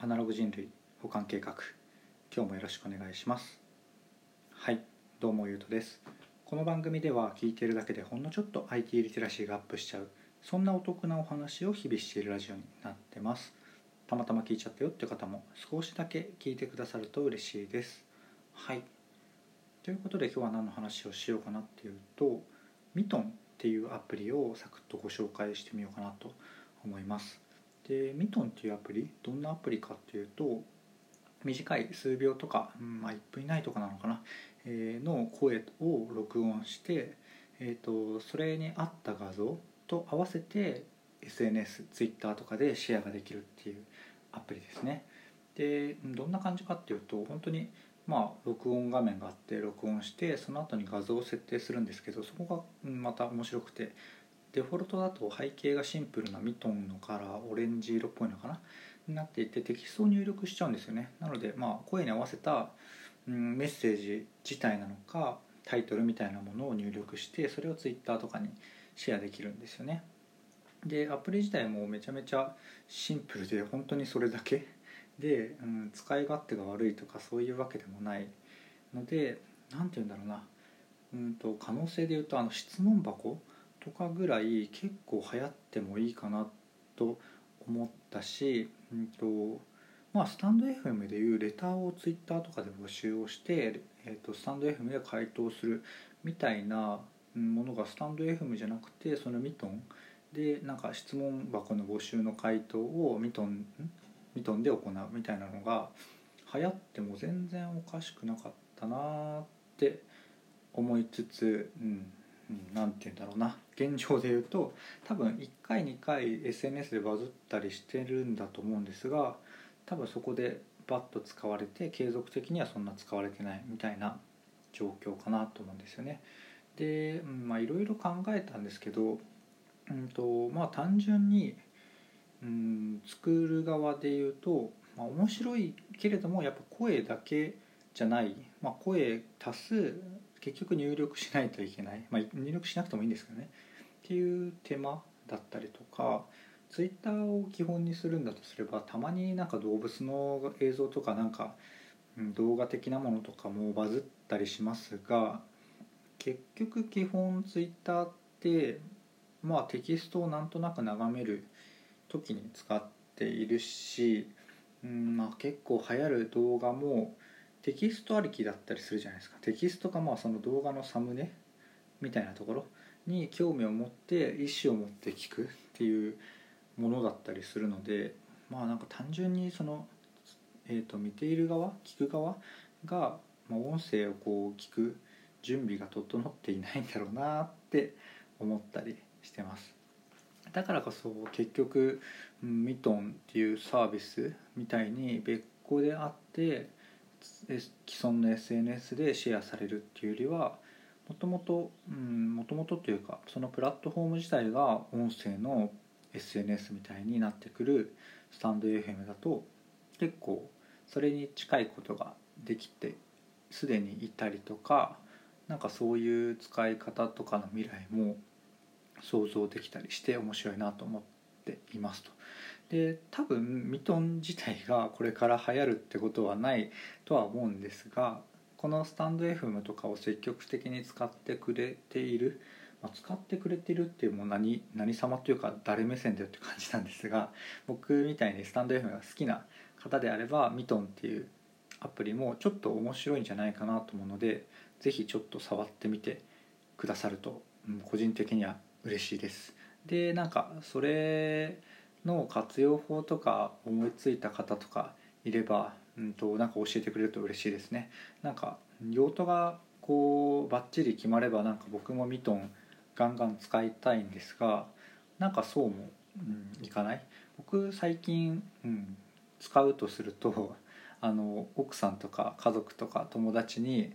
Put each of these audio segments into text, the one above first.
アナログ人類保管計画。今日もよろしくお願いします。はいどうもゆうとです。この番組では聞いているだけでほんのちょっと IT リテラシーがアップしちゃうそんなお得なお話を日々しているラジオになってます。たまたま聞いちゃったよって方も少しだけ聞いてくださると嬉しいです。はい。ということで今日は何の話をしようかなっていうとミトンっていうアプリをサクッとご紹介してみようかなと思います。でミトンっていうアプリどんなアプリかっていうと短い数秒とか、うんまあ、1分以内とかなのかな、えー、の声を録音して、えーと、それに合った画像と合わせて SNS、Twitter とかでシェアができるっていうアプリですね。でどんな感じかっていうと本当にまあ録音画面があって録音してその後に画像を設定するんですけどそこがまた面白くてデフォルトだと背景がシンプルなミトンのカラーオレンジ色っぽいのかな？になっていてテキストを入力しちゃうんですよね。なのでまあ声に合わせた、うん、メッセージ自体なのかタイトルみたいなものを入力してそれを Twitter とかにシェアできるんですよね。でアプリ自体もめちゃめちゃシンプルで本当にそれだけ。で、うん、使い勝手が悪いとかそういうわけでもないので何て言うんだろうな、うんと、可能性で言うとあの質問箱とかぐらい結構流行ってもいいかなと思ったし、うんとまあ、スタンド FM でいうレターをツイッターとかで募集をして、えーと、スタンド FM で回答するみたいなものがスタンド FM じゃなくてそのミトンでなんか質問箱の募集の回答をミトンミトンで行うみたいなのが流行っても全然おかしくなかったなって思いつつ、うんうん、て言うんだろうな。現状で言うと多分1回2回 SNS でバズったりしてるんだと思うんですが多分そこでバッと使われて継続的にはそんな使われてないみたいな状況かなと思うんですよね。でまあいろいろ考えたんですけど、うんとまあ、単純に、うん、作る側で言うと、まあ、面白いけれどもやっぱ声だけじゃない、まあ、声足す結局入力しないといけない、まあ、入力しなくてもいいんですけどね。っていう手間だったりとかツイッターを基本にするんだとすればたまになんか動物の映像とかなんか動画的なものとかもバズったりしますが結局基本ツイッターってまあテキストをなんとなく眺める時に使っているし、うんまあ、結構流行る動画もテキストありきだったりするじゃないですか。テキストがまあその動画のサムネみたいなところに興味を持って意思を持って聞くっていうものだったりするのでまあなんか単純にその、えー、と見ている側聞く側が、まあ、音声をこう聞く準備が整っていないんだろうなって思ったりしてます。だからこそ結局ミトンっていうサービスみたいに別個であって既存の SNS でシェアされるっていうよりはもともともともとというかそのプラットフォーム自体が音声の SNS みたいになってくるスタンド FM だと結構それに近いことができてすでにいたりとかなんかそういう使い方とかの未来も想像できたりして面白いなと思っていますと。で多分ミトン自体がこれから流行るってことはないとは思うんですがこのスタンド FM とかを積極的に使ってくれている、まあ、使ってくれてるっていうもう何何様というか誰目線だよって感じなんですが 僕みたいにスタンド FM が好きな方であればミトンっていうアプリもちょっと面白いんじゃないかなと思うので是非ちょっと触ってみてくださると、うん、個人的には嬉しいです。でなんかそれの活用法とか思いついた方とかいれば、うんと、なんか教えてくれると嬉しいですね。なんか用途がこうバッチリ決まればなんか僕もミトンガンガン使いたいんですがなんかそうも、うん、いかない？僕最近、うん、使うとするとあの奥さんとか家族とか友達に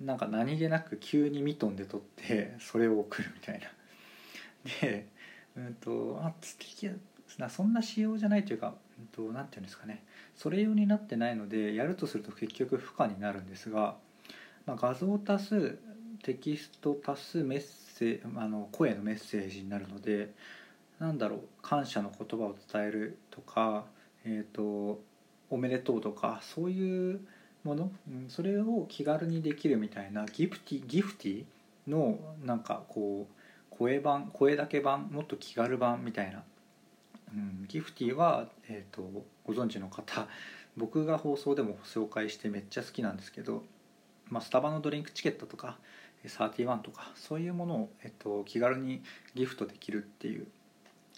なんか何気なく急にミトンで撮ってそれを送るみたいな。でうんとあ素敵そんな仕様じゃないというか、うん、て言うんですかね。それ用になってないのでやるとすると結局負荷になるんですが、まあ、画像足すテキスト足すメッセあの声のメッセージになるのでなんだろう感謝の言葉を伝えるとか、えーと、おめでとうとかそういうもの、うん、それを気軽にできるみたいなギフティギフティのなんかこう声版声だけ版もっと気軽版みたいな、うん、ギフティは、えーと、ご存知の方僕が放送でも紹介してめっちゃ好きなんですけど、まあ、スタバのドリンクチケットとか31とかそういうものを、えっと、気軽にギフトできるっていう、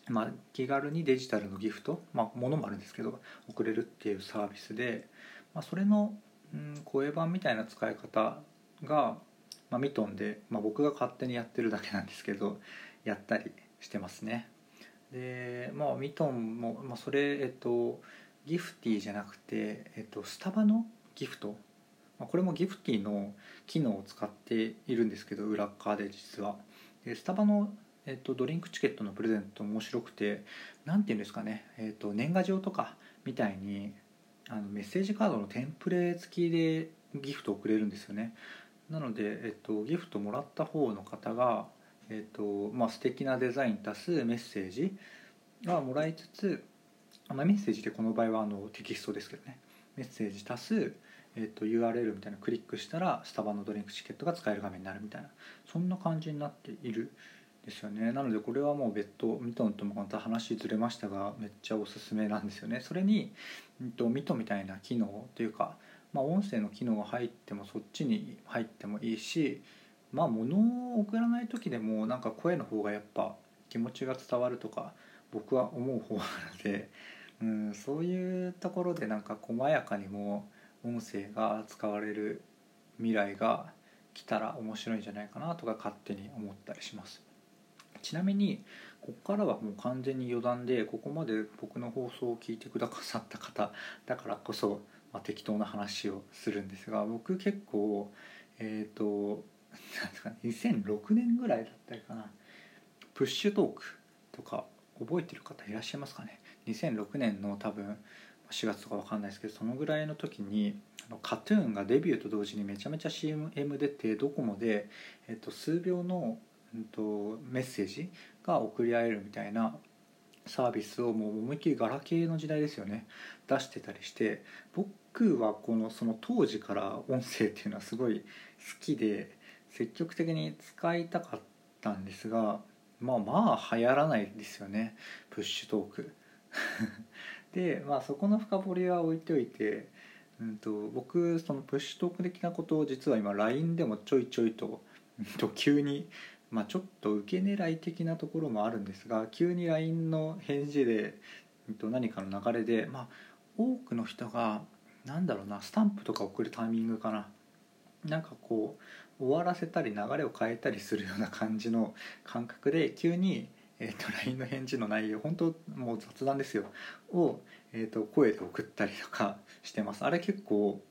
まあ、気軽にデジタルのギフト、まあ、ものもあるんですけど送れるっていうサービスで、まあ、それの、うん、声版みたいな使い方がまあ、ミトンで、まあ、僕が勝手にやってるだけなんですけどやったりしてますね。でまあミトンも、まあ、それえっとギフティじゃなくて、えっと、スタバのギフト、まあ、これもギフティの機能を使っているんですけど裏側で実は。でスタバの、えっと、ドリンクチケットのプレゼント面白くて何て言うんですかね、えっと、年賀状とかみたいにあのメッセージカードのテンプレ付きでギフト送れるんですよね。なので、えっと、ギフトもらった方の方が、えっとまあ素敵なデザイン足すメッセージがもらいつつ、まあ、メッセージでこの場合はあのテキストですけどね。メッセージ足す、えっと、URL みたいなクリックしたらスタバのドリンクチケットが使える画面になるみたいな。そんな感じになっているですよね。なのでこれはもう別途ミトンともまた話ずれましたがめっちゃおすすめなんですよね。それに、えっと、ミトンみたいな機能というかまあ、音声の機能が入ってもそっちに入ってもいいしまあ物を送らない時でもなんか声の方がやっぱ気持ちが伝わるとか僕は思う方なので、うん、そういうところでなんか細やかにも音声が使われる未来が来たら面白いんじゃないかなとか勝手に思ったりします。ちなみにここからはもう完全に余談でここまで僕の放送を聞いてくださった方だからこそまあ、適当な話をするんですが僕結構、ですか、ね、2006年ぐらいだったりかな。プッシュトークとか覚えてる方いらっしゃいますかね。2006年の多分4月とか分かんないですけどそのぐらいの時にあのカトゥーンがデビューと同時にめちゃめちゃ CM 出てドコモで、えっと、数秒の、うんと、メッセージが送り合えるみたいなサービスをもう思いっきりガラケーの時代ですよね。出してたりして僕はこのその当時から音声っていうのはすごい好きで積極的に使いたかったんですがまあまあ流行らないですよね。プッシュトーク。でまあそこの深掘りは置いておいて、うんと、僕そのプッシュトーク的なことを実は今 LINE でもちょいちょいと,、んと急にまあ、ちょっと受け狙い的なところもあるんですが急に LINE の返事でうん、と何かの流れで、まあ、多くの人が何だろうなスタンプとか送るタイミングかな。なんかこう終わらせたり流れを変えたりするような感じの 感覚で急に、えーと、LINE の返事の内容本当もう雑談ですよ。を、えーと、声で送ったりとか してます。あれ結構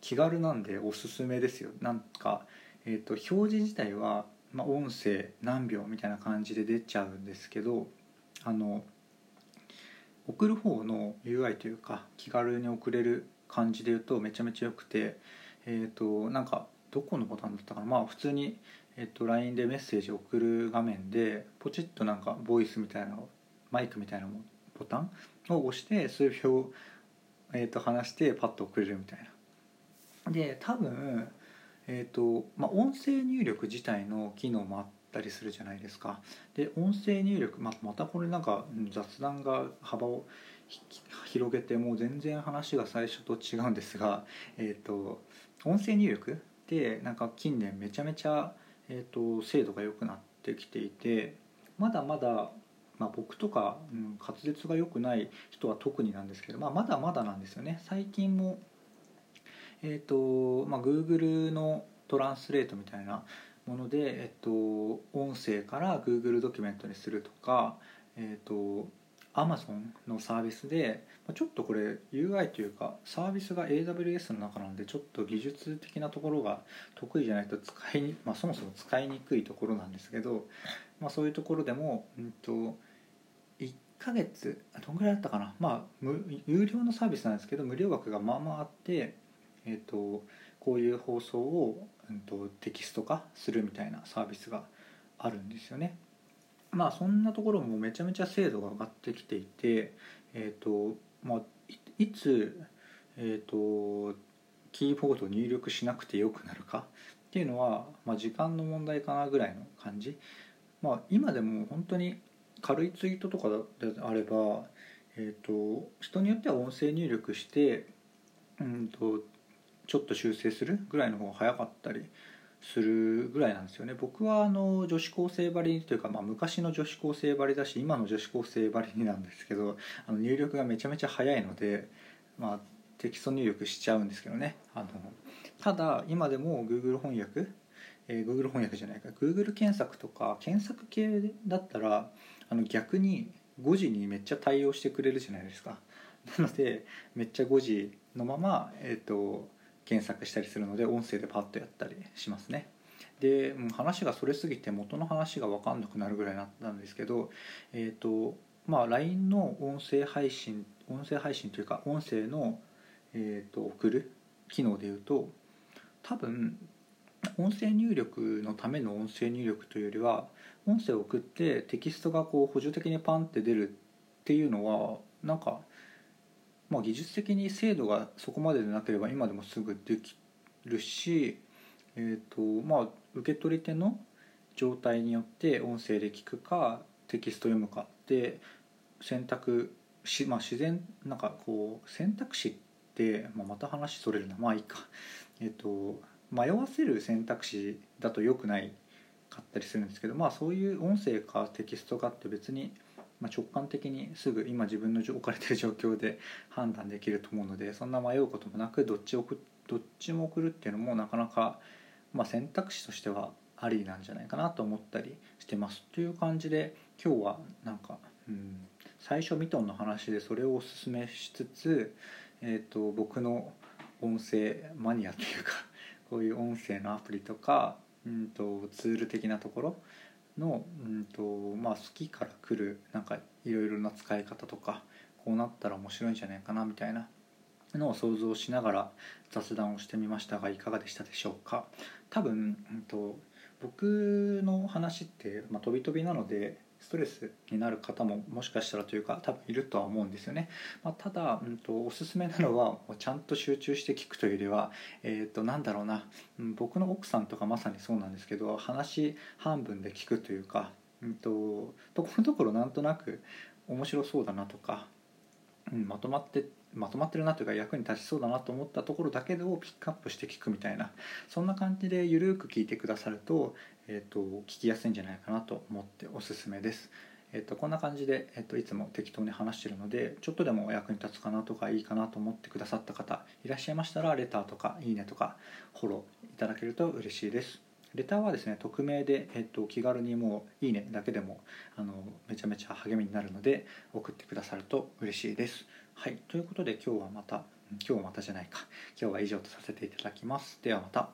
気軽なんでおすすめですよ。なんか、えーと表示自体はまあ、音声何秒みたいな感じで出ちゃうんですけどあの送る方の UI というか気軽に送れる感じで言うとめちゃめちゃ良くてえっ、ー、となんかどこのボタンだったかなまあ普通に、えーと、LINE でメッセージ送る画面でポチッとなんかボイスみたいなマイクみたいなボタンを押して数秒、えー、と話してパッと送れるみたいな。で多分えーとまあ、音声入力自体の機能もあったりするじゃないですかで音声入力、まあ、またこれなんか雑談が幅を広げてもう全然話が最初と違うんですが、えーと、音声入力ってなんか近年めちゃめちゃ、えーと、精度が良くなってきていてまだまだ、まあ、僕とか、うん、滑舌が良くない人は特になんですけど、まあ、まだまだなんですよね。最近もえーとまあ、Google のトランスレートみたいなもので、えっと、音声から Google ドキュメントにするとか、えっと、Amazon のサービスでちょっとこれ UI というかサービスが AWS の中なのでちょっと技術的なところが得意じゃないと使いに、まあ、そもそも使いにくいところなんですけど、まあ、そういうところでも、うんと、1ヶ月どんぐらいだったかなまあ有料のサービスなんですけど無料額がまあまああってえーと、こういう放送を、うんと、テキスト化するみたいなサービスがあるんですよね。まあそんなところもめちゃめちゃ精度が上がってきていて、えーとまあ、いつえーと、キーボードを入力しなくてよくなるかっていうのは、まあ、時間の問題かなぐらいの感じ、まあ、今でも本当に軽いツイートとかであれば、えーと、人によっては音声入力してうんとちょっと修正するぐらいの方が早かったりするぐらいなんですよね。僕はあの女子高生ばりというか、まあ、昔の女子高生ばりだし今の女子高生ばりなんですけどあの入力がめちゃめちゃ早いので、まあ、テキスト入力しちゃうんですけどね。あのただ今でも Google 翻訳、えー、Google 翻訳じゃないか。Google 検索とか検索系だったらあの逆に5時にめっちゃ対応してくれるじゃないですか。なのでめっちゃ5時のまま、えーと検索したりするので音声でパッとやったりしますね。で話がそれすぎて元の話が分かんなくなるぐらいになったんですけどえっ、ー、とまあ LINE の音声配信音声配信というか音声の、えーと、送る機能でいうと多分音声入力のための音声入力というよりは音声を送ってテキストがこう補助的にパンって出るっていうのはなんかまあ、技術的に精度がそこまででなければ今でもすぐできるし、えーとまあ、受け取り手の状態によって音声で聞くかテキスト読むかって選択し、まあ、自然なんかこう選択肢って、まあ、また話それるな。まあいいか、えーと、迷わせる選択肢だと良くないかったりするんですけどまあそういう音声かテキストかって別にまあ、直感的にすぐ今自分の置かれてる状況で判断できると思うのでそんな迷うこともなくどっち送どっちも送るっていうのもなかなか、まあ、選択肢としてはありなんじゃないかなと思ったりしてますという感じで今日はなんか、うん、最初ミトンの話でそれをおすすめしつつ、えーと、僕の音声マニアというかこういう音声のアプリとか、うんとツール的なところの、うんとまあ、好きから来るなんかいろいろな使い方とかこうなったら面白いんじゃないかなみたいなのを想像しながら雑談をしてみましたがいかがでしたでしょうか？多分、うんと、僕の話って、まあ、飛び飛びなのでストレスになる方ももしかしたらというか多分いるとは思うんですよね、まあ、ただ、うんと、おすすめなのはちゃんと集中して聞くというよりは、えー、となんだろうな、うん、僕の奥さんとかまさにそうなんですけど話半分で聞くというか、うんと、ところどころなんとなく面白そうだなとか、うん、まとまってまとまってるなというか役に立ちそうだなと思ったところだけをピックアップして聞くみたいなそんな感じでゆるく聞いてくださると,、えーと、聞きやすいんじゃないかなと思っておすすめです。えーと、こんな感じで、えーと、いつも適当に話してるのでちょっとでもお役に立つかなとかいいかなと思ってくださった方いらっしゃいましたらレターとかいいねとかフォローいただけると嬉しいです。レターはですね匿名で、えっと、気軽にもう「いいね」だけでもあのめちゃめちゃ励みになるので送ってくださると嬉しいです。はいということで今日はまた今日はまたじゃないか今日は以上とさせていただきますではまた